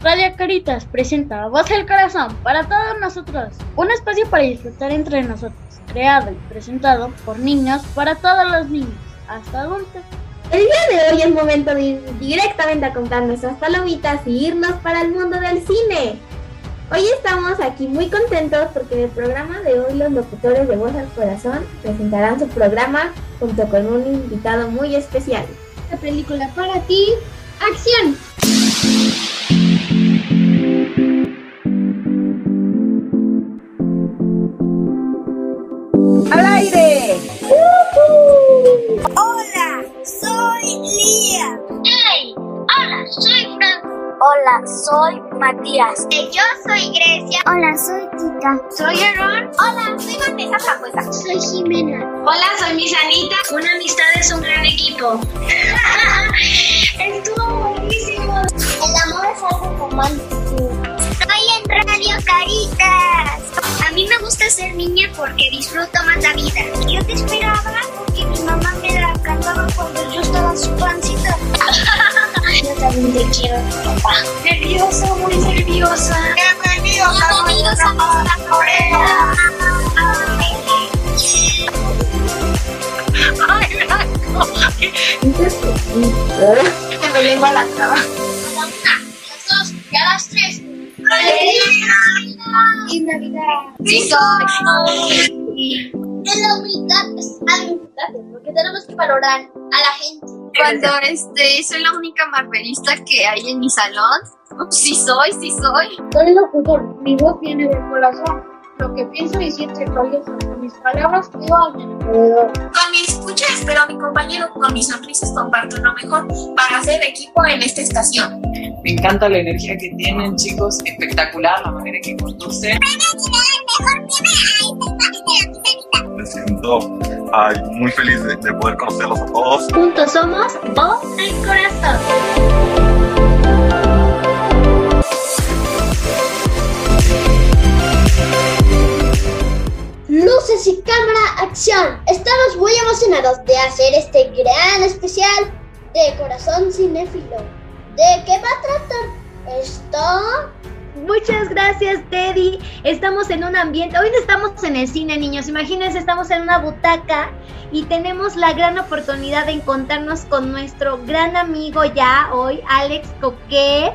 Radio Caritas presenta Voz del Corazón para todos nosotros, un espacio para disfrutar entre nosotros, creado y presentado por niños para todos los niños, hasta adultos. El día de hoy es momento de ir directamente a comprar nuestras palomitas y irnos para el mundo del cine. Hoy estamos aquí muy contentos porque en el programa de hoy los locutores de Voz al Corazón presentarán su programa junto con un invitado muy especial. La película para ti, acción. Hola, soy Lía. Hey, hola, soy Franco. Hola, soy Matías. Y yo soy Grecia. Hola, soy Tita. Soy Aaron. Hola, soy Vanessa Frambuesa. Soy Jimena. Hola, soy Misanita. Una amistad es un gran equipo. Estuvo buenísimo. El amor es algo romántico. Estoy en Radio Caritas. A mí me gusta ser niña porque disfruto más la vida. Yo te esperaba porque mi mamá me la cantaba cuando yo estaba en su pancita. Yo también te quiero, papá. Nerviosa, muy nerviosa. Bienvenidos a nuestra Corea. Ay, Blanco. Me lengua a la traba. A la una, a las dos y a las tres. Y Navidad. Sí soy. En la humildad es algo importante porque tenemos que valorar a la gente. Cuando este, soy la única marvelista que hay en mi salón. Sí soy, sí soy. Soy locutor, mi voz viene del corazón. Lo que pienso y siento expreso con mis palabras digo a mi alrededor. Con mi escucha espero a mi compañero, con mis sonrisas comparto lo mejor para hacer equipo en esta estación. Me encanta la energía que tienen, chicos. Espectacular la manera que conducen. Me siento ay, muy feliz de, de poder conocerlos a todos. Juntos somos Voz del Corazón. Luces y cámara, acción. Estamos muy emocionados de hacer este gran especial de Corazón Cinéfilo. ¿De qué va a tratar esto? Muchas gracias, Teddy. Estamos en un ambiente. Hoy no estamos en el cine, niños. Imagínense, estamos en una butaca y tenemos la gran oportunidad de encontrarnos con nuestro gran amigo ya hoy, Alex Coque,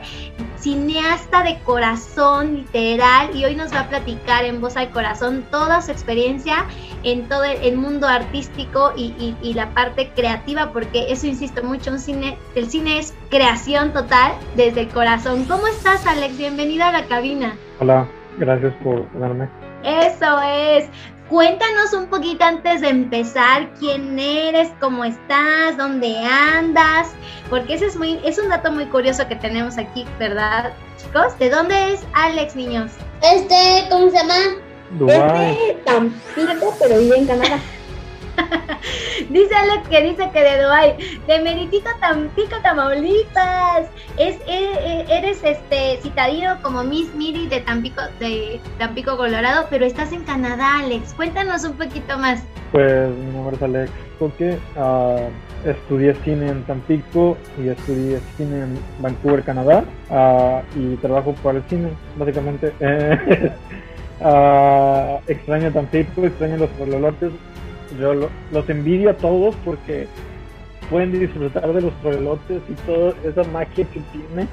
cineasta de corazón, literal. Y hoy nos va a platicar en voz al corazón toda su experiencia en todo el, mundo artístico y, y- y la parte creativa, porque eso insisto mucho, un cine, el cine es creación total desde el corazón. ¿Cómo estás, Alex? Bienvenida a la cabina. Hola, gracias por darme. Eso es. Cuéntanos un poquito antes de empezar quién eres, cómo estás, dónde andas, porque ese es muy, es un dato muy curioso que tenemos aquí, ¿verdad, chicos? ¿De dónde es Alex, niños? Este, ¿cómo se llama? Dubái, Es de Tampico, pero vive en Canadá. Dice Alex que dice que de Dubái, de Meritito Tampico, Tamaulipas. Es, e- e- eres este citadino como Miss Miri de Tampico, de Tampico, Colorado, pero estás en Canadá, Alex. Cuéntanos un poquito más. pues mi nombre es Alex Coque. ah, estudié cine en Tampico y estudié cine en Vancouver, Canadá. ah, y trabajo para el cine, básicamente. Ah, extraño Tampico, extraño los trololotes. Yo lo- los envidio a todos porque pueden disfrutar de los trololotes y toda esa magia que tiene.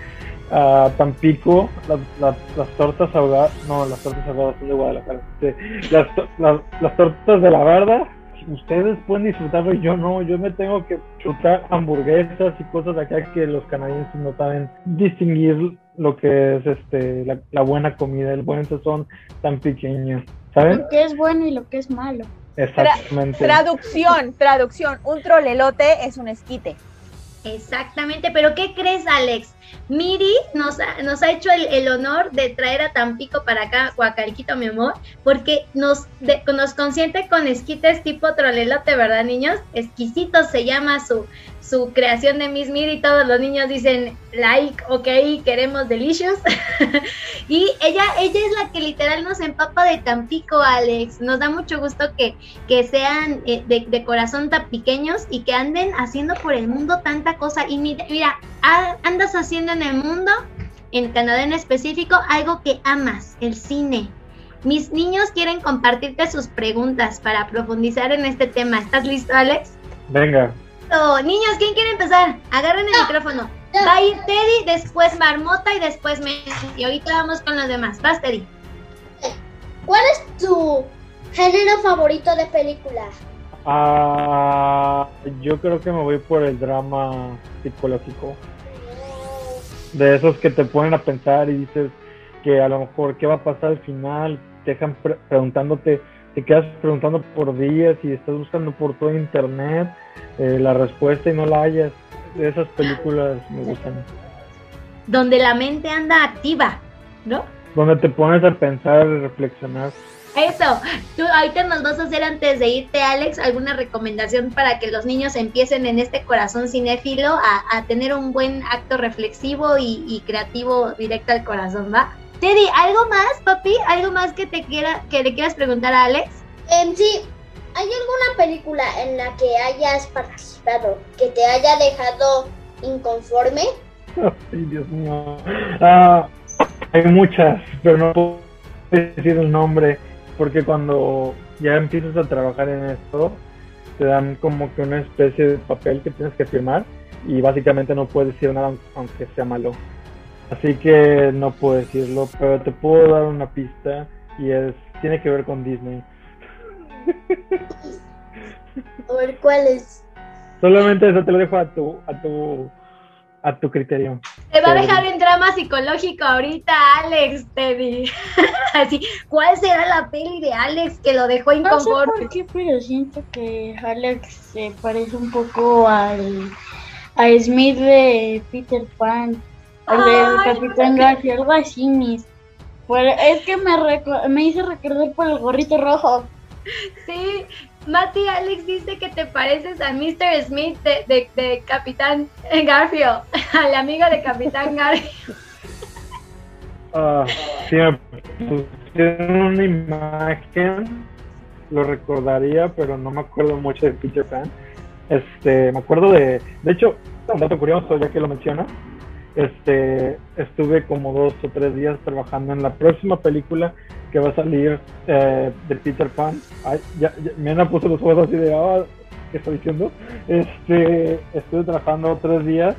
a Tampico, las, tortas ahogadas, no, las tortas ahogadas son de Guadalajara, las, to- las, las tortas de la barda, ustedes pueden disfrutarlo y yo no, yo me tengo que chutar hamburguesas y cosas acá que los canadienses no saben distinguir lo que es este la, la buena comida, el buen sazón tan pequeño, ¿saben? Lo que es bueno y lo que es malo. Exactamente. Traducción, traducción. Un trolelote es un esquite. Exactamente, pero ¿qué crees, Alex? Miri nos ha, nos ha hecho el, el honor de traer a Tampico para acá, Huacalquito, mi amor, porque nos, de- nos consiente con esquites tipo trolelote, ¿verdad, niños? Exquisitos se llama su, su creación de Miss Miri. Todos los niños dicen like, ok, queremos delicious. y ella, ella es la que literal nos empapa de Tampico, Alex. Nos da mucho gusto que, que sean eh, de, corazón tan pequeños y que anden haciendo por el mundo tanta cosa. Y mira, mira, andas haciendo en el mundo en Canadá en específico, algo que amas, el cine. Mis niños quieren compartirte sus preguntas para profundizar en este tema. ¿Estás listo, Alex? Venga. Niños, ¿quién quiere empezar? Agarren el micrófono. Va a ir Teddy, después Marmota y después Messi. Y ahorita vamos con los demás. Vas, Teddy. ¿Cuál es tu género favorito de película? Ah, yo creo que me voy por el drama psicológico. De esos que te ponen a pensar y dices que a lo mejor qué va a pasar al final, te dejan pre- preguntándote, te quedas preguntando por días y estás buscando por todo internet eh, la respuesta y no la hayas. Esas películas me gustan. Donde la mente anda activa, ¿no? Donde te pones a pensar y reflexionar. Eso, tú ahorita nos vas a hacer antes de irte, Alex, alguna recomendación para que los niños empiecen en este corazón cinéfilo a, a tener un buen acto reflexivo y, y creativo directo al corazón, ¿va? Teddy, ¿algo más, papi? ¿Algo más que te quiera, que le quieras preguntar a Alex? Em, sí, ¿hay alguna película en la que hayas participado que te haya dejado inconforme? Ay, Dios mío. Ah, hay muchas, pero no puedo decir el nombre, porque cuando ya empiezas a trabajar en esto, te dan como que una especie de papel que tienes que firmar y básicamente no puedes decir nada aunque sea malo. Así que no puedo decirlo, pero te puedo dar una pista y es tiene que ver con Disney. A ver, ¿cuál es? Solamente eso te lo dejo a tu a tu a tu criterio. Te va a dejar en drama psicológico ahorita, Alex, Teddy. Así, ¿cuál será la peli de Alex que lo dejó No sé inconforme? por qué, pero siento que Alex se parece un poco al a Smith de Peter Pan, al del Capitán Garfio, algo así, mis. Es que me, me hizo recordar por el gorrito rojo. Sí, Mati Alex dice que te pareces a Mr. Smith de, de, de Capitán Garfio, al amigo de Capitán Garfio. Ah, si me pusieron una imagen, lo recordaría, pero no me acuerdo mucho de Peter Pan. Este, me acuerdo de, de hecho, un dato curioso, ya que lo menciona, este, estuve como dos o tres días trabajando en la próxima película que va a salir eh, de Peter Pan. Ay, ya, ya, los ojos así de, ah, ¿qué estoy diciendo? Este, estuve trabajando tres días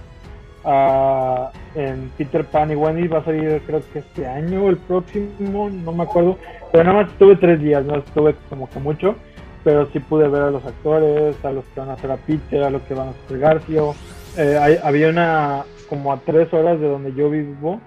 ah, en Peter Pan y Wendy va a salir creo que este año o el próximo, no me acuerdo, pero nada más estuve tres días, no estuve como que mucho, pero sí pude ver a los actores, a los que van a hacer a Peter, a los que van a hacer Garfio. Eh, había una, como a tres horas de donde yo vivo,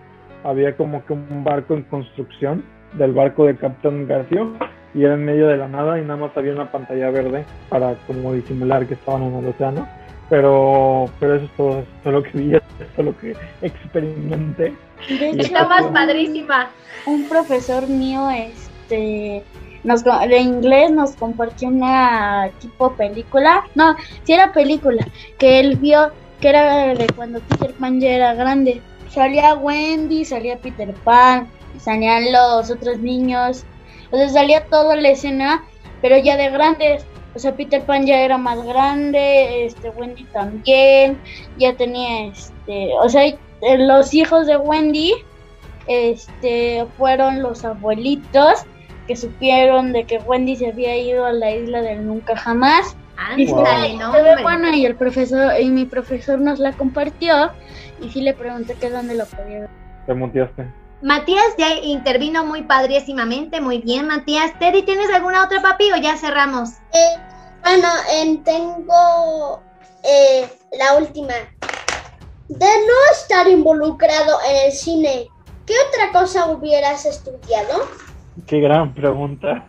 había como que un barco en construcción del barco de Capitán Garfio y era en medio de la nada y nada más había una pantalla verde para como disimular que estaban en el océano. Pero, pero eso es todo, eso es lo que vi, eso es lo que experimenté. Está eso más padrísima. un profesor mío este nos de inglés nos compartió una tipo película no si era película que él vio que era de cuando Peter Pan ya era grande. Salía Wendy salía Peter Pan salían los otros niños. O sea salía toda la escena pero ya de grandes. O sea Peter Pan ya era más grande este Wendy también. Ya tenía este o sea eh, los hijos de Wendy este fueron los abuelitos que supieron de que Wendy se había ido a la isla del nunca jamás Ándale, se no, bueno y el profesor y mi profesor nos la compartió y sí le pregunté que dónde lo podía ver. Te muteaste. Matías ya intervino muy padrísimamente, muy bien, Matías. Teddy, ¿tienes alguna otra papi o ya cerramos? Eh, bueno, em, tengo eh, la última. De no estar involucrado en el cine, ¿qué otra cosa hubieras estudiado? Qué gran pregunta.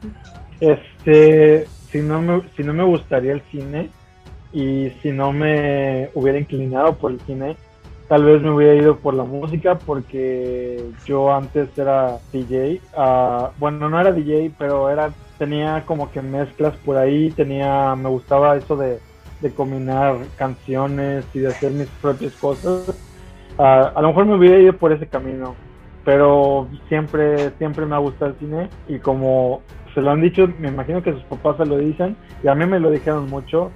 Este, si no me, si no me gustaría el cine y si no me hubiera inclinado por el cine, tal vez me hubiera ido por la música porque yo antes era DJ. ah, bueno, no era DJ, pero era tenía como que mezclas por ahí, tenía me gustaba eso de, de combinar canciones y de hacer mis propias cosas. Ah, a lo mejor me hubiera ido por ese camino, pero siempre siempre me ha gustado el cine y como se lo han dicho, me imagino que sus papás se lo dicen y a mí me lo dijeron mucho.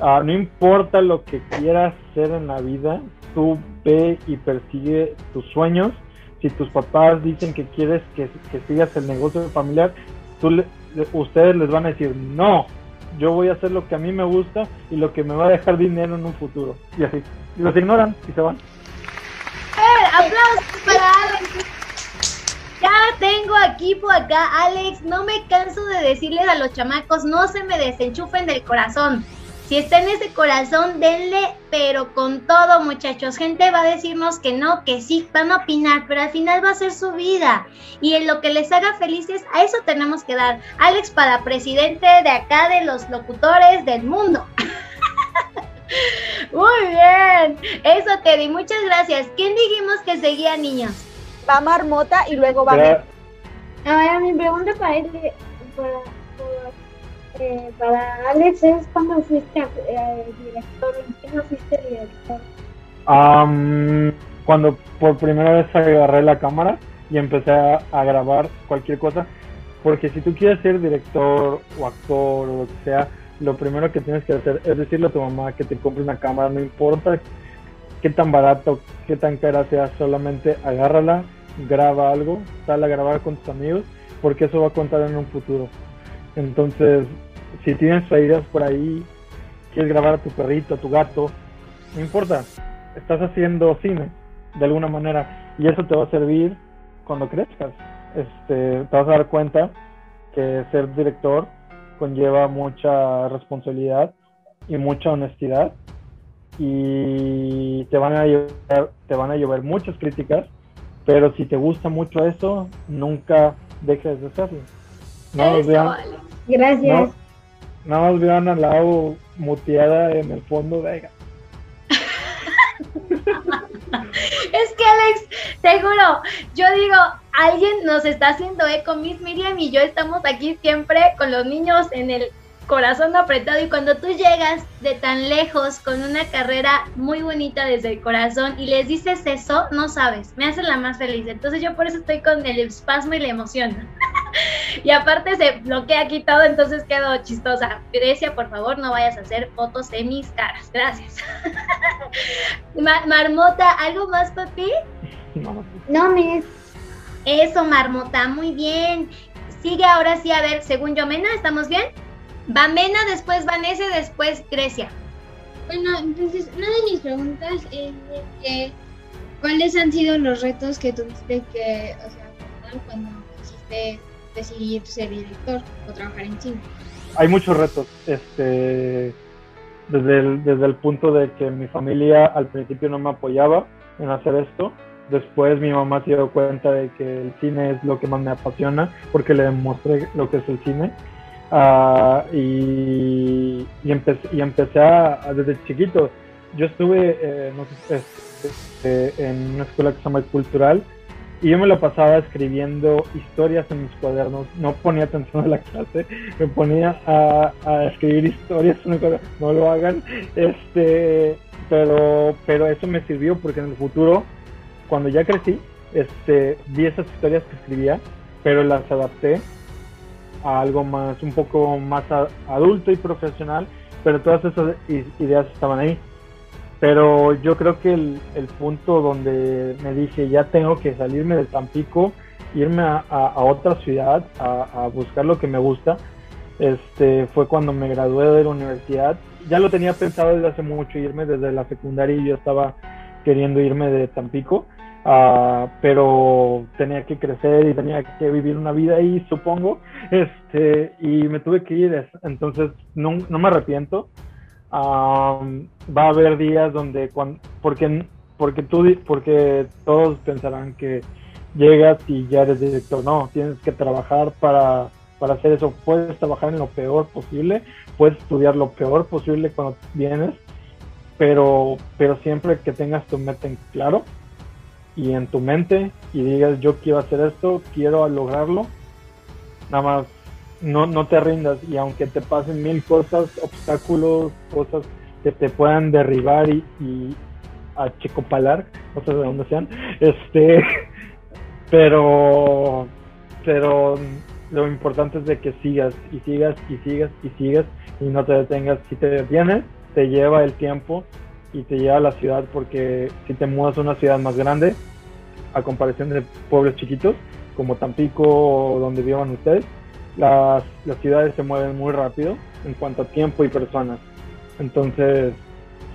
ah, no importa lo que quieras hacer en la vida, tú ve y persigue tus sueños si tus papás dicen que quieres que, que sigas el negocio familiar, tú le- ustedes les van a decir, no, yo voy a hacer lo que a mí me gusta y lo que me va a dejar dinero en un futuro. Y así. Y los ignoran y se van. ¡Eh! ¡Aplausos para! Tengo equipo acá, Alex. No me canso de decirles a los chamacos, no se me desenchufen del corazón. Si está en ese corazón, denle, pero con todo, muchachos. Gente va a decirnos que no, que sí, van a opinar, pero al final va a ser su vida. Y en lo que les haga felices, a eso tenemos que dar. Alex para presidente de acá de los locutores del mundo. Muy bien. Eso, Teddy, muchas gracias. ¿Quién dijimos que seguía, niños? Va Marmota y luego va Ahora mi pregunta para él, eh, para, para, eh, para Alex es cuando fuiste eh, director, ¿en qué no fuiste director? Am, cuando por primera vez agarré la cámara y empecé a, a grabar cualquier cosa, porque si tú quieres ser director o actor o lo que sea, lo primero que tienes que hacer es decirle a tu mamá que te compre una cámara, no importa qué tan barato, qué tan cara sea, solamente agárrala, graba algo, sal a grabar con tus amigos, porque eso va a contar en un futuro. Entonces, si tienes ideas por ahí, quieres grabar a tu perrito, a tu gato, no importa, estás haciendo cine de alguna manera y eso te va a servir cuando crezcas. Este, te vas a dar cuenta que ser director conlleva mucha responsabilidad y mucha honestidad y te van a llover, te van a llover muchas críticas, pero si te gusta mucho eso, nunca dejes de hacerlo. Eso, vean. Gracias. no- nada más vean a Lau muteada en el fondo de Es que Alex, te juro, yo digo, alguien nos está haciendo eco, Miss Miriam y yo estamos aquí siempre con los niños en el corazón apretado y cuando tú llegas de tan lejos con una carrera muy bonita desde el corazón y les dices eso, no sabes, me hace la más feliz. Entonces yo por eso estoy con el espasmo y la emoción. y aparte se bloquea aquí todo, entonces quedo chistosa. Grecia, por favor, no vayas a hacer fotos de mis caras. Gracias. Ma- Marmota, ¿algo más, papi? No, No, Miss. Eso, Marmota, muy bien. Sigue ahora sí, a ver, según yo, Mena, ¿estamos bien? Va Mena, después Vanessa, después Grecia. Bueno, entonces una de mis preguntas es que, ¿cuáles han sido los retos que tuviste que, o sea, afrontar cuando quisiste decidir ser director o trabajar en cine? hay muchos retos. Este, desde el, desde el punto de que mi familia al principio no me apoyaba en hacer esto. Después mi mamá se dio cuenta de que el cine es lo que más me apasiona porque le demostré lo que es el cine. Ah, y, y, empecé, y empecé a, desde chiquito. Yo estuve eh, no sé, este, en una escuela que se llama Cultural y yo me lo pasaba escribiendo historias en mis cuadernos. No ponía atención a la clase, me ponía a, escribir historias. No lo hagan. Este, pero, pero eso me sirvió porque en el futuro, cuando ya crecí, este, vi esas historias que escribía, pero las adapté a algo más, un poco más adulto y profesional, pero todas esas ideas estaban ahí. Pero yo creo que el, punto donde me dije, ya tengo que salirme de Tampico, irme a, a- otra ciudad, a buscar lo que me gusta, este, fue cuando me gradué de la universidad. Ya lo tenía pensado desde hace mucho, irme desde la secundaria y yo estaba queriendo irme de Tampico, ah, pero tenía que crecer y tenía que vivir una vida ahí, supongo, este, y me tuve que ir, entonces no, no me arrepiento. Am, va a haber días donde cuando porque porque tú porque todos pensarán que llegas y ya eres director. No tienes que trabajar para para hacer eso. Puedes trabajar en lo peor posible puedes estudiar lo peor posible cuando vienes pero pero siempre que tengas tu meta en claro y en tu mente y digas yo quiero hacer esto quiero lograrlo nada más no, no te rindas y aunque te pasen mil cosas, obstáculos, cosas que te puedan derribar y, y achicopalar, sé de dónde sean, este, pero, pero lo importante es de que sigas y sigas y sigas y sigas y no te detengas. Si te detienes, te lleva el tiempo y te lleva a la ciudad porque si te mudas a una ciudad más grande, a comparación de pueblos chiquitos como Tampico o donde vivan ustedes, las, las ciudades se mueven muy rápido en cuanto a tiempo y personas. Entonces,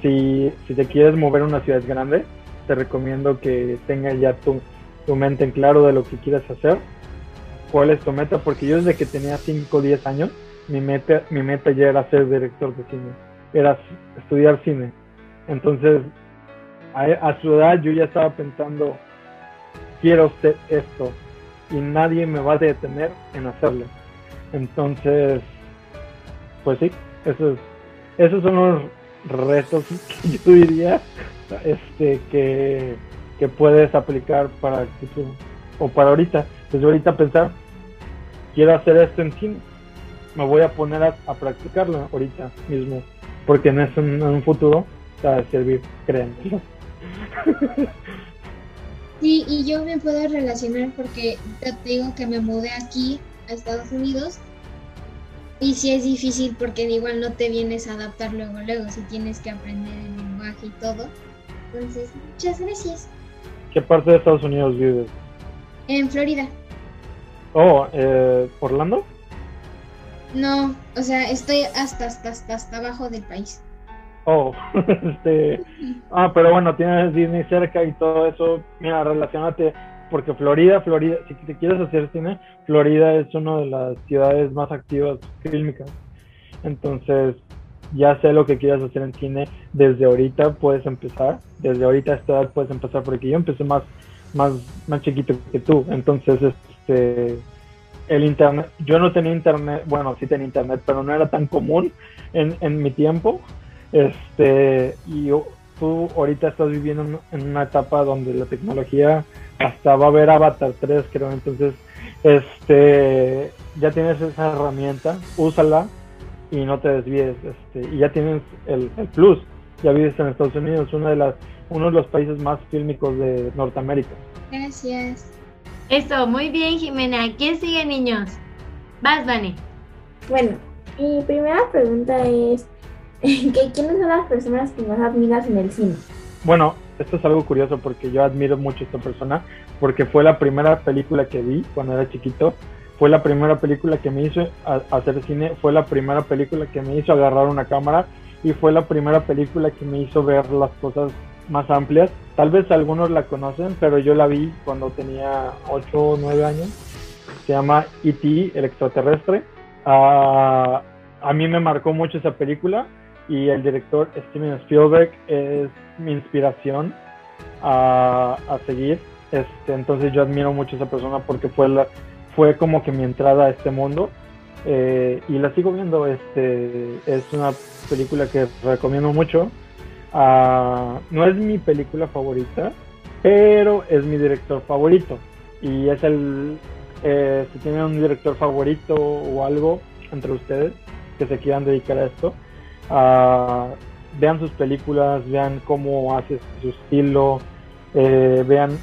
si, si te quieres mover a una ciudad grande, te recomiendo que tengas ya tu, tu mente en claro de lo que quieres hacer, cuál es tu meta, porque yo desde que tenía 5 o 10 años, mi meta, mi meta ya era ser director de cine, era estudiar cine. Entonces, a, su edad yo ya estaba pensando, quiero ser esto, y nadie me va a detener en hacerlo. Entonces, pues sí, esos, esos son los retos que yo diría este, que, que puedes aplicar para el futuro o para ahorita. Desde ahorita pensar, quiero hacer esto en cine, me voy a poner a, a practicarlo ahorita mismo, porque en, eso, en un futuro a servir, créanme. Sí, y yo me puedo relacionar porque te digo que me mudé aquí a Estados Unidos y sí es difícil porque igual no te vienes a adaptar luego, luego, si tienes que aprender el lenguaje y todo. Entonces, muchas gracias. ¿Qué parte de Estados Unidos vives? En Florida. Oh, eh, Orlando. No, o sea, estoy hasta, hasta, hasta, hasta abajo del país. Oh, este. Ah, pero bueno, tienes Disney cerca y todo eso. Mira, relacionate. Porque Florida, Florida, si te quieres hacer cine, Florida es una de las ciudades más activas fílmicas. Entonces, ya sé lo que quieras hacer en cine. Desde ahorita puedes empezar. Desde ahorita a esta edad puedes empezar. Porque yo empecé más, más, más chiquito que tú. Entonces, este. El internet. Yo no tenía internet. Bueno, sí tenía internet, pero no era tan común en, en mi tiempo. Este, y yo- tú ahorita estás viviendo en- en una etapa donde la tecnología hasta va a haber Avatar 3, creo. Entonces, este, ya tienes esa herramienta, úsala y no te desvíes. Este, y ya tienes el, el plus. Ya vives en Estados Unidos, una de las, uno de los países más fílmicos de Norteamérica. Gracias. Eso, muy bien, Jimena. ¿Quién sigue, niños? Vas, Vane. Bueno, mi primera pregunta es, ¿que ¿quiénes son las personas que más admiras en el cine? Bueno, esto es algo curioso porque yo admiro mucho a esta persona porque fue la primera película que vi cuando era chiquito, fue la primera película que me hizo hacer cine, fue la primera película que me hizo agarrar una cámara y fue la primera película que me hizo ver las cosas más amplias. Tal vez algunos la conocen, pero yo la vi cuando tenía 8 o 9 años. Se llama E.T., el extraterrestre. Ah, a mí me marcó mucho esa película y el director Steven Spielberg es mi inspiración a, a seguir. Este, entonces yo admiro mucho a esa persona porque fue, la, fue como que mi entrada a este mundo eh, y la sigo viendo. Este, es una película que recomiendo mucho. Ah, no es mi película favorita, pero es mi director favorito. Y es el, eh, si tienen un director favorito o algo entre ustedes que se quieran dedicar a esto, ah, vean sus películas, vean cómo hace su estilo, eh, vean,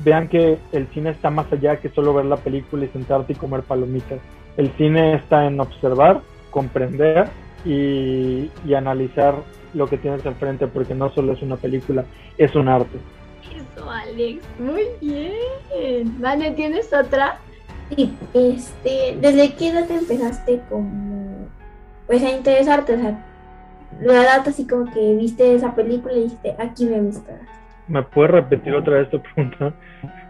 vean que el cine está más allá que solo ver la película y sentarte y comer palomitas. El cine está en observar, comprender y, y analizar lo que tienes enfrente, porque no solo es una película, es un arte. Eso, Alex. Muy bien. Vane, ¿tienes otra? Sí, este, ¿desde qué edad te empezaste como, pues a interesarte? O sea, la edad así como que viste esa película y dijiste, aquí me gusta. ¿Me puedes repetir otra vez tu pregunta?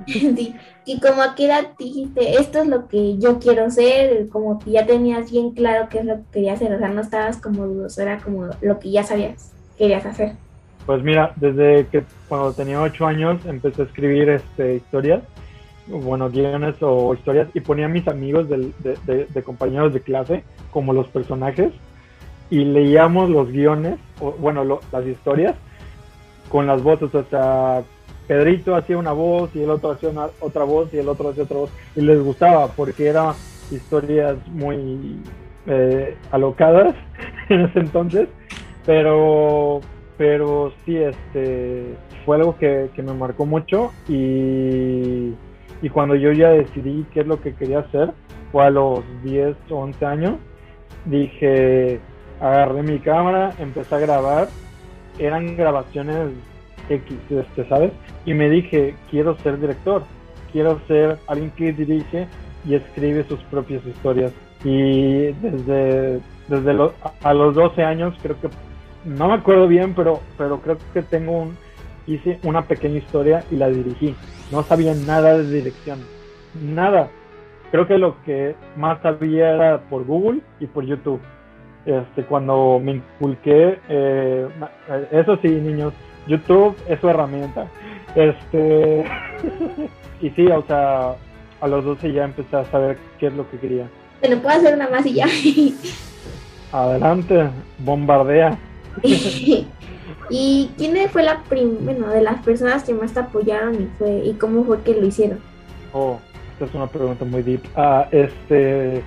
Sí, y como a qué edad dijiste, esto es lo que yo quiero ser, como que ya tenías bien claro qué es lo que querías hacer, o sea, no estabas como dudoso, era como lo que ya sabías, querías hacer. Pues mira, desde que cuando tenía ocho años empecé a escribir este, historias, bueno, guiones o historias, y ponía a mis amigos de- de compañeros de clase como los personajes, y leíamos los guiones, bueno, las historias, con las voces, o sea, Pedrito hacía una voz y el otro hacía una, otra voz y el otro hacía otra voz, y les gustaba porque eran historias muy eh, alocadas en ese entonces, pero pero sí, este, fue algo que, que me marcó mucho y, y cuando yo ya decidí qué es lo que quería hacer, fue a los 10 o 11 años, dije, agarré mi cámara, empecé a grabar, eran grabaciones X, este, ¿sabes? Y me dije, quiero ser director, quiero ser alguien que dirige y escribe sus propias historias. Y desde, desde lo- a los 12 años creo que, no me acuerdo bien, pero, pero creo que tengo un, hice una pequeña historia y la dirigí. No sabía nada de dirección, nada. Creo que lo que más sabía era por Google y por YouTube. Este, cuando me inculqué, eh, eso sí, niños, YouTube es su herramienta. Este, y sí, o sea, a los 12 ya empecé a saber qué es lo que quería. Te lo puedo hacer una más y ya. Adelante, bombardea. ¿Y quién fue la prim bueno, de las personas que más te apoyaron y fue y cómo fue que lo hicieron? Oh, esta es una pregunta muy deep. Ah, este,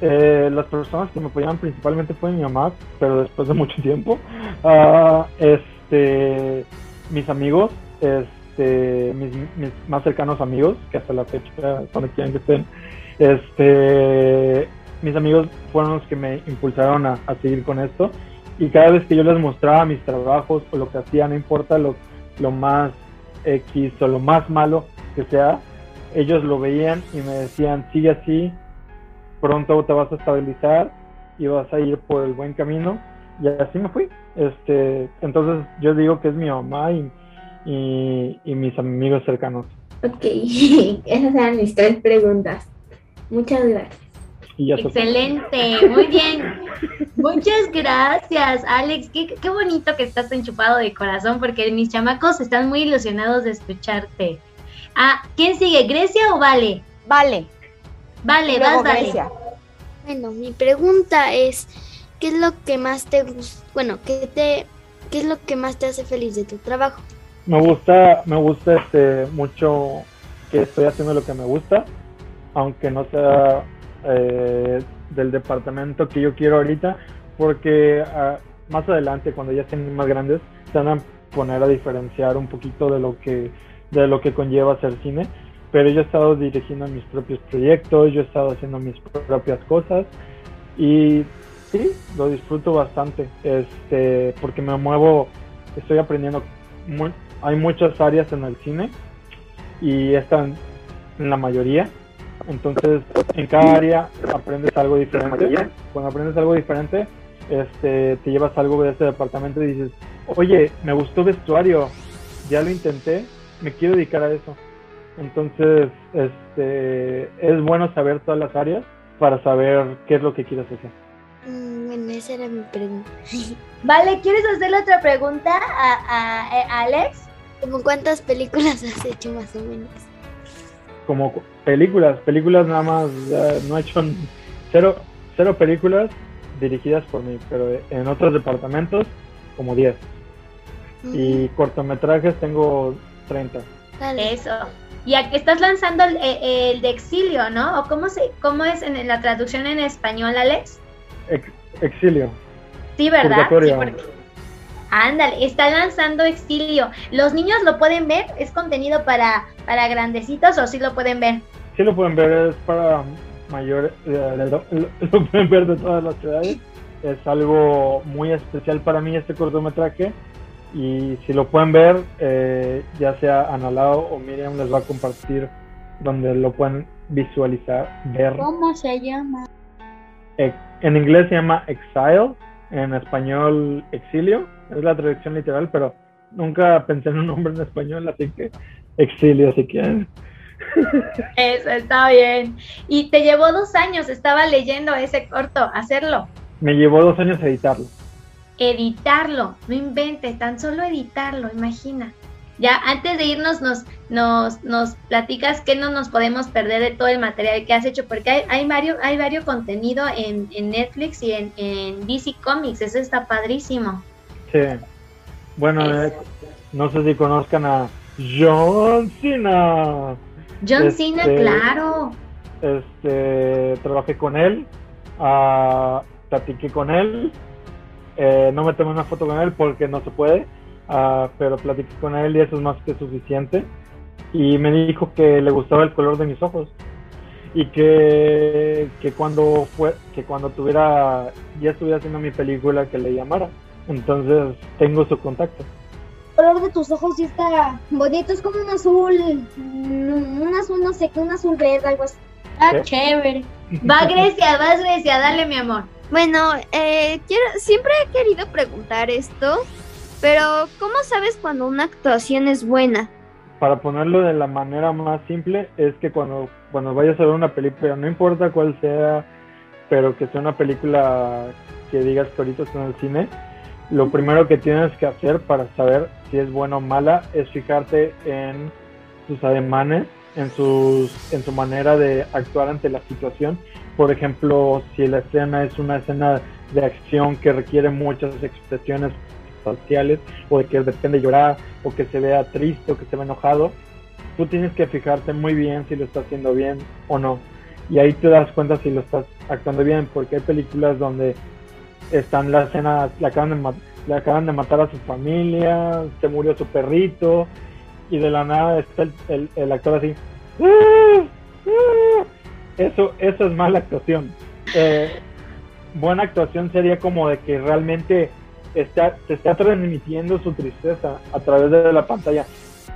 eh, las personas que me apoyaban principalmente fue mi mamá, pero después de mucho tiempo. Ah, este, mis amigos, este, mis, más cercanos amigos, que hasta la fecha, cuando quieran que estén, este, mis amigos fueron los que me impulsaron a, a seguir con esto. Y cada vez que yo les mostraba mis trabajos o lo que hacía, no importa lo, lo más X o lo más malo que sea, ellos lo veían y me decían, sigue así, pronto te vas a estabilizar y vas a ir por el buen camino. Y así me fui. Este, entonces yo digo que es mi mamá y, y, y mis amigos cercanos. Ok, esas eran mis tres preguntas. Muchas gracias. Excelente, muy bien. Muchas gracias, Alex. Qué, qué bonito que estás enchupado de corazón porque mis chamacos están muy ilusionados de escucharte. Ah, ¿quién sigue? ¿Grecia o Vale? Vale. Vale, Y luego vas. Grecia. Bueno, mi pregunta es, ¿qué es lo que más te gusta, bueno, qué te, qué es lo que más te hace feliz de tu trabajo? Me gusta, me gusta este mucho que estoy haciendo lo que me gusta, aunque no sea eh, del departamento que yo quiero ahorita, porque ah, más adelante, cuando ya estén más grandes, se van a poner a diferenciar un poquito de lo que, de lo que conlleva hacer cine. Pero yo he estado dirigiendo mis propios proyectos, yo he estado haciendo mis propias cosas y sí, lo disfruto bastante, este, porque me muevo, estoy aprendiendo hay muchas áreas en el cine y están en la mayoría. Entonces, en cada área aprendes algo diferente. Cuando aprendes algo diferente, este, te llevas algo de ese departamento y dices, oye, me gustó vestuario, ya lo intenté, me quiero dedicar a eso. Entonces, este, es bueno saber todas las áreas para saber qué es lo que quieres hacer. Mm, bueno, esa era mi pregunta. Vale, ¿quieres hacerle otra pregunta a, a- a Alex? ¿Cómo cuántas películas has hecho más o menos? como cu- películas, películas nada más, eh, no he hecho cero, cero películas dirigidas por mí, pero en otros departamentos como 10. Y cortometrajes tengo 30. Eso. Y aquí estás lanzando el, eh, el de exilio, ¿no? ¿O cómo, se, cómo es en la traducción en español, Alex? Ex- exilio. Sí, ¿verdad? Sí, porque- Ándale, está lanzando Exilio. ¿Los niños lo pueden ver? ¿Es contenido para, para grandecitos o sí lo pueden ver? Sí lo pueden ver, es para mayores, eh, lo, lo- lo pueden ver de todas las ciudades. Es algo muy especial para mí este cortometraje. Y si lo pueden ver, eh, ya sea Analao o Miriam les va a compartir donde lo pueden visualizar, ver. ¿Cómo se llama? En inglés se llama Exile, en español Exilio, es la traducción literal, pero nunca pensé en un nombre en español, así que Exilio si quieren. Eso está bien. Y te llevó dos años, estaba leyendo ese corto, hacerlo. Me llevó dos años editarlo. Editarlo, no inventes, tan solo editarlo, imagina. Ya antes de irnos nos, nos, nos platicas que no nos podemos perder de todo el material que has hecho, porque hay, hay varios, hay varios contenido en, en Netflix y en, en DC Comics, eso está padrísimo. Sí. Bueno, eh, no sé si conozcan a John Cena. John Cena, Este, claro. Este, trabajé con él, ah, platiqué con él, eh, no me tomé una foto con él porque no se puede, ah, pero platiqué con él y eso es más que suficiente. Y me dijo que le gustaba el color de mis ojos y que, que cuando fue, que cuando tuviera, ya estuviera haciendo mi película que le llamara. Entonces tengo su contacto. color de tus ojos sí está bonito, es como un azul, mm, un azul, no sé, un azul verde, algo así. Ah, ¿Qué? chévere. Va Grecia, vas Grecia, dale mi amor. Bueno, eh, quiero, siempre he querido preguntar esto, pero ¿cómo sabes cuando una actuación es buena? Para ponerlo de la manera más simple, es que cuando, cuando vayas a ver una película, no importa cuál sea, pero que sea una película que digas que ahorita está en el cine, lo primero que tienes que hacer para saber si es buena o mala es fijarte en sus ademanes, en, sus, en su manera de actuar ante la situación. Por ejemplo, si la escena es una escena de acción que requiere muchas expresiones faciales, o de que depende llorar, o que se vea triste, o que se vea enojado, tú tienes que fijarte muy bien si lo está haciendo bien o no. Y ahí te das cuenta si lo estás actuando bien, porque hay películas donde están la escena, le acaban de, le acaban de matar a su familia, se murió su perrito, y de la nada está el, el- el actor así. "Ah, ah". Eso, eso es mala actuación. Eh, buena actuación sería como de que realmente está, te está transmitiendo su tristeza a través de la pantalla.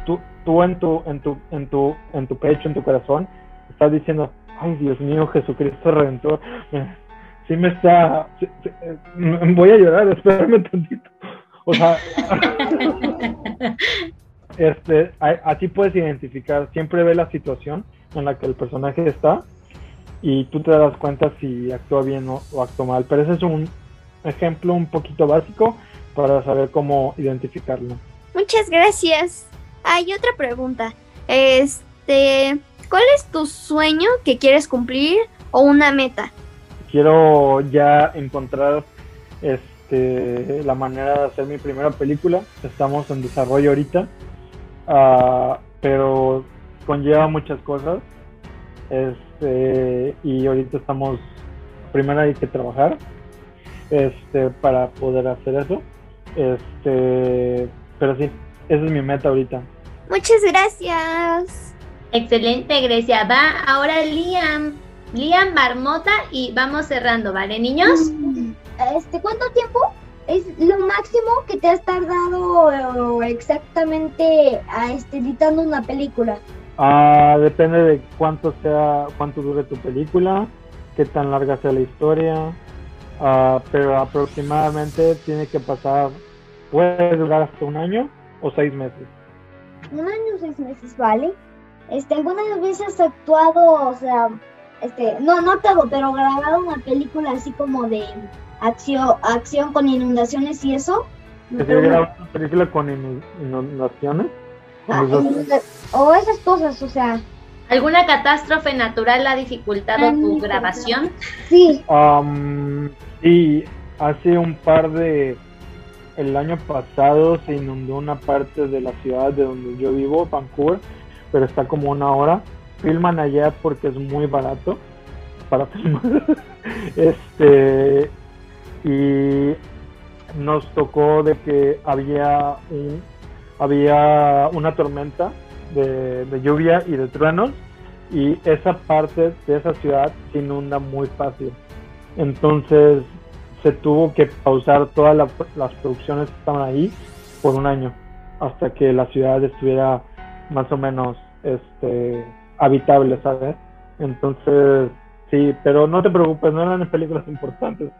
Tú, tú en tu, en tu, en tu, en tu pecho, en tu corazón, estás diciendo, ay Dios mío, Jesucristo Redentor, sí me está, sí- sí, eh, voy a llorar, espérame tantito. O sea, este, así puedes identificar, siempre ve la situación en la que el personaje está y tú te das cuenta si actúa bien o, o actúa mal. Pero ese es un ejemplo un poquito básico para saber cómo identificarlo. Muchas gracias. Hay otra pregunta. Este, ¿cuál es tu sueño que quieres cumplir o una meta? Quiero ya encontrar este, la manera de hacer mi primera película. Estamos en desarrollo ahorita, ah, pero conlleva muchas cosas. Este, y ahorita estamos, primero hay que trabajar este, para poder hacer eso. Este, pero sí, esa es mi meta ahorita. Muchas gracias. Excelente, Grecia. Va ahora Liam. Liam Marmota y vamos cerrando, ¿vale, niños? Este, ¿cuánto tiempo es lo máximo que te has tardado eh, exactamente a este, editando una película? Ah, depende de cuánto sea, cuánto dure tu película, qué tan larga sea la historia, ah, pero aproximadamente tiene que pasar, puede durar hasta un año o seis meses. Un año, seis meses, ¿vale? Este, ¿alguna vez has actuado, o sea, este, no, no actuado, pero grabado una película así como de acción, acción con inundaciones y eso? Se graba una película con inu- inundaciones. Ah, o esas cosas, o sea, ¿Alguna catástrofe natural ha dificultado Ah, tu grabación? sí. Am, sí, hace un par de... El año pasado se inundó una parte de la ciudad de donde yo vivo, Vancouver, pero está como una hora. Filman allá porque es muy barato para filmar. este y nos tocó de que había un había una tormenta de, de lluvia y de truenos y esa parte de esa ciudad se inunda muy fácil. Entonces se tuvo que pausar todas la- las producciones que estaban ahí por un año hasta que la ciudad estuviera más o menos este habitable, ¿sabes? Entonces, sí, pero no te preocupes, no eran películas importantes.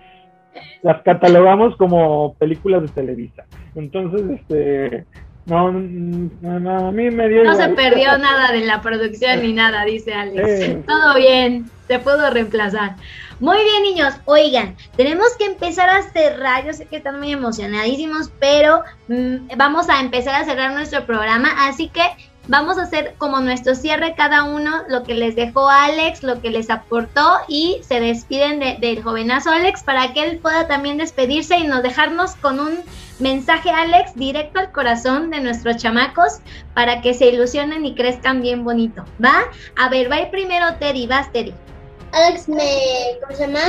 Las catalogamos como películas de Televisa. Entonces, este, no, no, no, a mí me dio No se perdió nada de la producción ni nada, dice Alex. Todo bien, te puedo reemplazar. Muy bien, niños. Oigan, tenemos que empezar a cerrar. Yo sé que están muy emocionadísimos, pero mm, vamos a empezar a cerrar nuestro programa. Así que vamos a hacer como nuestro cierre cada uno, lo que les dejó Alex, lo que les aportó y se despiden de- del jovenazo Alex para que él pueda también despedirse y nos dejarnos con un mensaje, Alex, directo al corazón de nuestros chamacos para que se ilusionen y crezcan bien bonito. ¿Va? A ver, va a ir primero Teddy, vas Teddy. Alex me, ¿cómo se llama?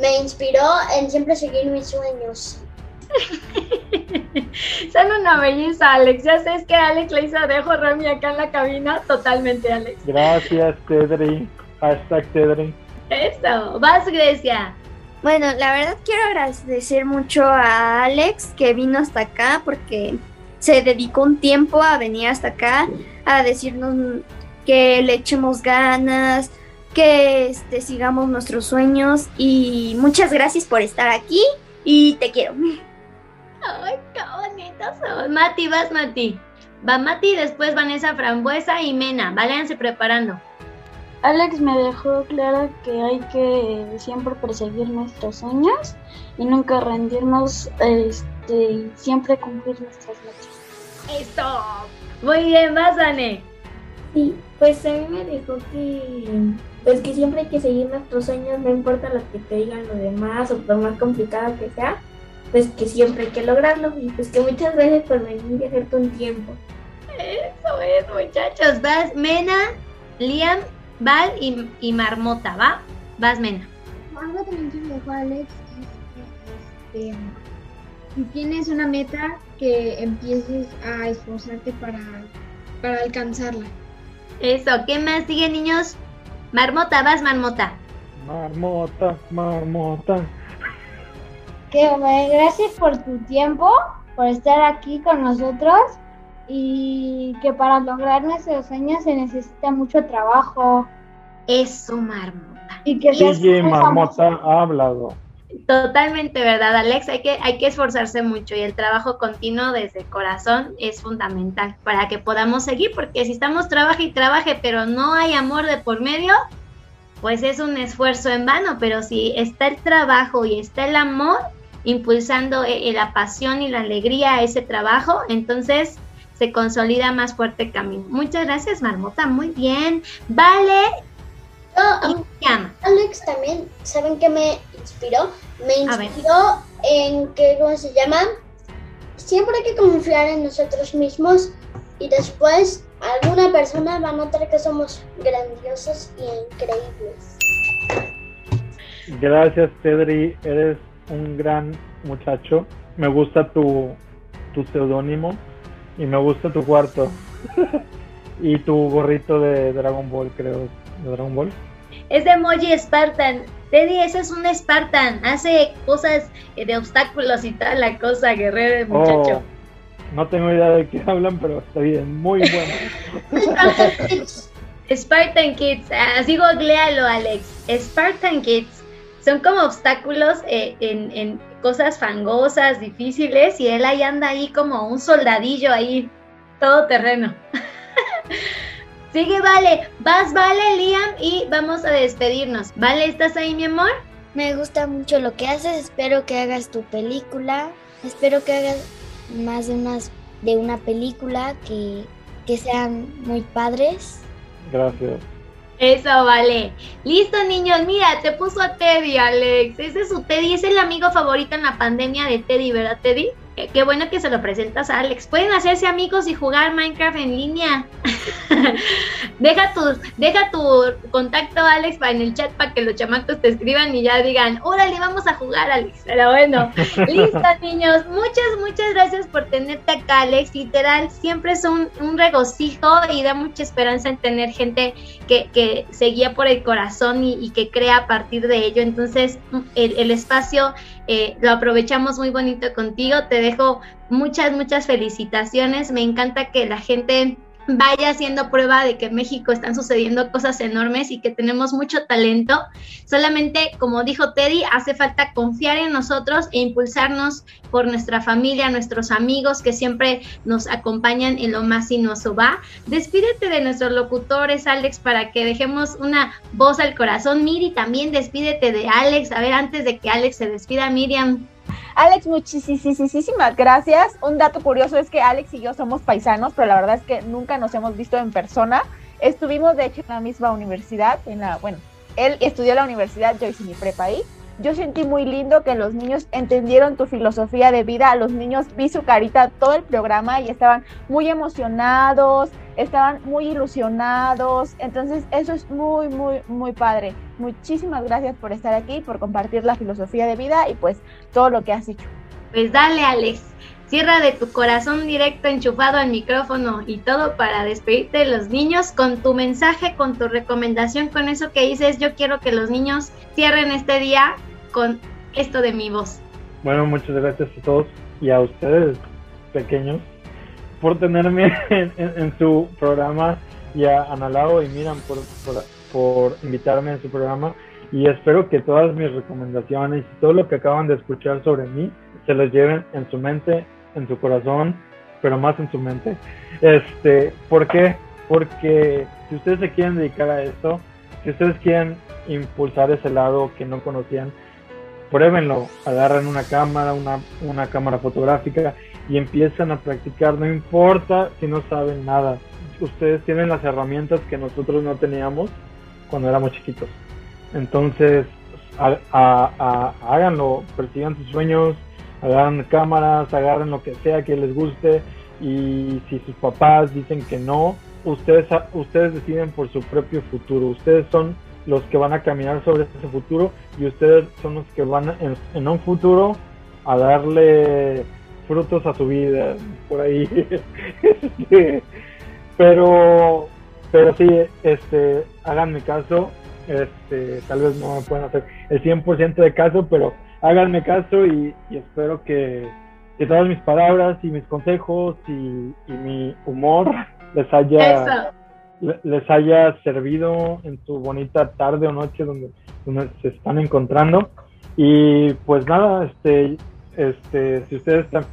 Me inspiró en siempre seguir mis sueños. Son una belleza, Alex. Ya sé es que Alex le hizo dejo Remy acá en la cabina. Totalmente, Alex. Gracias, Tedri. Hashtag Tedri. Eso, vas Grecia. Bueno, la verdad quiero agradecer mucho a Alex que vino hasta acá porque se dedicó un tiempo a venir hasta acá a decirnos que le echemos ganas, que este, sigamos nuestros sueños y muchas gracias por estar aquí y te quiero. Ay, qué bonitos son. Mati, vas Mati. Va Mati, después Vanessa Frambuesa y Mena. Váyanse preparando. Alex me dejó claro que hay que siempre perseguir nuestros sueños y nunca rendirnos, este, siempre cumplir nuestras metas. ¡Esto! Muy bien, vas, Ane. Sí, pues a mí me dijo que pues que siempre hay que seguir nuestros sueños, no importa lo que te digan los demás o por más complicado que sea, pues que siempre hay que lograrlo y pues que muchas veces por venir y hacerte un tiempo. Eso es, muchachos. Vas, Mena, Liam, Val y, y Marmota, ¿va? Vas, Mena. Algo también que me dejó Alex es que este, si tienes una meta, que empieces a esforzarte para, para alcanzarla. Eso, ¿qué más sigue, niños? Marmota, vas, Marmota. Marmota, marmota. Que bueno, gracias por tu tiempo, por estar aquí con nosotros y que para lograr nuestros sueños se necesita mucho trabajo. Eso, Marmota. Y que DJ muy Marmota ha hablado. Totalmente verdad, Alex. Hay que, hay que esforzarse mucho y el trabajo continuo desde el corazón es fundamental para que podamos seguir, porque si estamos trabaje y trabaje, pero no hay amor de por medio, pues es un esfuerzo en vano. Pero si está el trabajo y está el amor impulsando eh, la pasión y la alegría a ese trabajo, entonces se consolida más fuerte el camino. Muchas gracias, Marmota. Muy bien. Vale. Alex también, ¿saben qué me inspiró? Me inspiró en que, ¿cómo se llama? Siempre hay que confiar en nosotros mismos y después alguna persona va a notar que somos grandiosos y increíbles. Gracias, Pedri. Eres un gran muchacho. Me gusta tu, tu seudónimo y me gusta tu cuarto. y tu gorrito de Dragon Ball, creo. ¿De Dragon Ball? Es de emoji Spartan. Teddy, ese es un Spartan. Hace cosas eh, de obstáculos y tal, la cosa, guerrero, el muchacho. Oh, no tengo idea de qué hablan, pero está bien. Muy bueno. Spartan Kids, así googlealo, Alex. Spartan Kids son como obstáculos eh, en, en cosas fangosas, difíciles, y él ahí anda ahí como un soldadillo ahí, todo terreno. Sigue, Vale. Vas, Vale, Liam, y vamos a despedirnos. Vale, ¿estás ahí, mi amor? Me gusta mucho lo que haces, espero que hagas tu película, espero que hagas más de unas de una película que, que sean muy padres. Gracias. Eso, vale. Listo, niños. Mira, te puso a Teddy, Alex. Ese es su Teddy. Es el amigo favorito en la pandemia de Teddy, ¿verdad, Teddy? Qué, qué bueno que se lo presentas a Alex. Pueden hacerse amigos y jugar Minecraft en línea. deja, tu, deja tu contacto, Alex, en el chat para que los chamacos te escriban y ya digan, órale, vamos a jugar, Alex. Pero bueno, listo, niños. Muchas, muchas gracias por tenerte acá, Alex. Literal, siempre es un, un regocijo y da mucha esperanza en tener gente que, que se guía por el corazón y, y, que crea a partir de ello. Entonces, el, el espacio eh, lo aprovechamos muy bonito contigo. Te dejo muchas, muchas felicitaciones. Me encanta que la gente vaya haciendo prueba de que en México están sucediendo cosas enormes y que tenemos mucho talento. Solamente, como dijo Teddy, hace falta confiar en nosotros e impulsarnos por nuestra familia, nuestros amigos que siempre nos acompañan en lo más sinuoso. Va, despídete de nuestros locutores, Alex, para que dejemos una voz al corazón. Miri, también despídete de Alex. A ver, antes de que Alex se despida, Miriam. Alex, muchísimas gracias. Un dato curioso es que Alex y yo somos paisanos, pero la verdad es que nunca nos hemos visto en persona. Estuvimos, de hecho, en la misma universidad, en la, bueno, él estudió en la universidad, yo hice mi prepa. Yo sentí muy lindo que los niños entendieron tu filosofía de vida. Los niños vi su carita todo el programa y estaban muy emocionados, estaban muy ilusionados. Entonces, eso es muy, muy, muy padre. Muchísimas gracias por estar aquí, por compartir la filosofía de vida y pues todo lo que has hecho. Pues dale, Alex. Cierra de tu corazón directo enchufado al micrófono y todo para despedirte de los niños con tu mensaje, con tu recomendación, con eso que dices. Yo quiero que los niños cierren este día con esto de mi voz. Bueno, muchas gracias a todos y a ustedes, pequeños. por tenerme en, en- en su programa y a Analao y Miran por, por, por invitarme en su programa y espero que todas mis recomendaciones y todo lo que acaban de escuchar sobre mí se los lleven en su mente, en su corazón, pero más en su mente. Este, ¿por qué? Porque si ustedes se quieren dedicar a esto, si ustedes quieren impulsar ese lado que no conocían, pruébenlo, agarren una cámara, una, una cámara fotográfica y empiezan a practicar, no importa si no saben nada. Ustedes tienen las herramientas que nosotros no teníamos cuando éramos chiquitos. Entonces, a- a- háganlo, persigan sus sueños, agarren cámaras, agarren lo que sea que les guste y si sus papás dicen que no, ustedes, ustedes deciden por su propio futuro. Ustedes son los que van a caminar sobre ese futuro y ustedes son los que van en, en un futuro a darle frutos a su vida por ahí. Este, pero pero sí, este, háganme caso, este, tal vez no me puedan hacer el 100% de caso, pero háganme caso y, y espero que, que todas mis palabras y mis consejos y, y mi humor les haya Eso. les haya servido en su bonita tarde o noche donde, donde se están encontrando y pues nada este este si ustedes están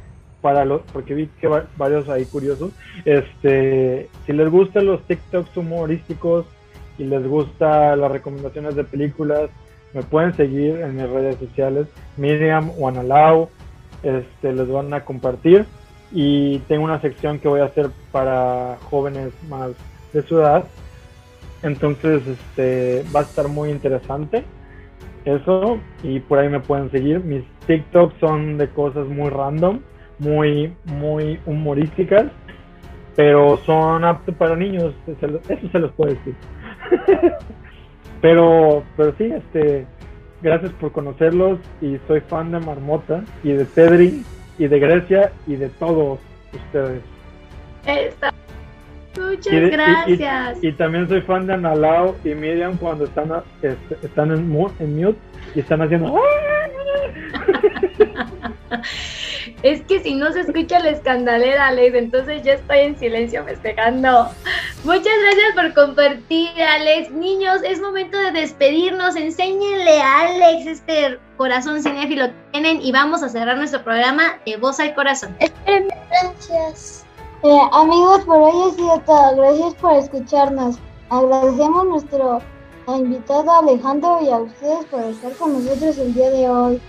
para los porque vi que va- varios ahí curiosos. Este si les gustan los TikToks humorísticos y les gusta las recomendaciones de películas me pueden seguir en mis redes sociales Miriam o Analao este les van a compartir. Y tengo una sección que voy a hacer para jóvenes más de su edad. Entonces este va a estar muy interesante eso. Y por ahí me pueden seguir. Mis TikToks son de cosas muy random muy muy humorísticas pero son aptos para niños eso se los puedo decir pero pero sí este gracias por conocerlos y soy fan de Marmota y de Pedri y de Grecia y de todos ustedes. Muchas y, de- y- y- gracias. Y, también soy fan de Analao y Miriam cuando están, a- este, están en, en mute y están haciendo. Es que si no se escucha la escandalera, Alex, entonces yo estoy en silencio festejando. Muchas gracias por compartir, Alex. Niños, es momento de despedirnos. Enséñenle a Alex este corazón cinéfilo que tienen y vamos a cerrar nuestro programa de Voz al Corazón. Gracias. Eh, amigos, por hoy ha sido todo. Gracias por escucharnos. Agradecemos a nuestro invitado Alejandro y a ustedes por estar con nosotros el día de hoy.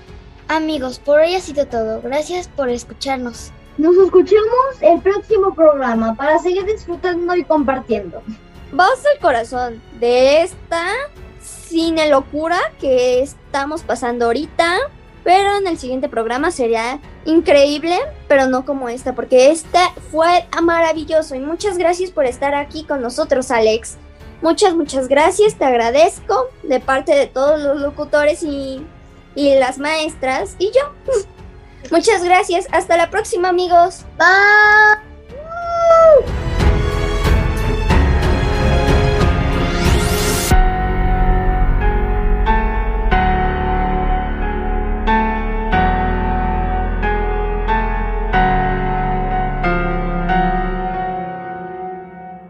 Amigos, por hoy ha sido todo. Gracias por escucharnos. Nos escuchamos el próximo programa para seguir disfrutando y compartiendo. Voz al corazón de esta cine locura que estamos pasando ahorita. Pero en el siguiente programa sería increíble, pero no como esta, porque esta fue maravilloso. Y muchas gracias por estar aquí con nosotros, Alex. Muchas, muchas gracias, te agradezco de parte de todos los locutores y, y las maestras y yo. Muchas gracias, hasta la próxima, amigos. Bye.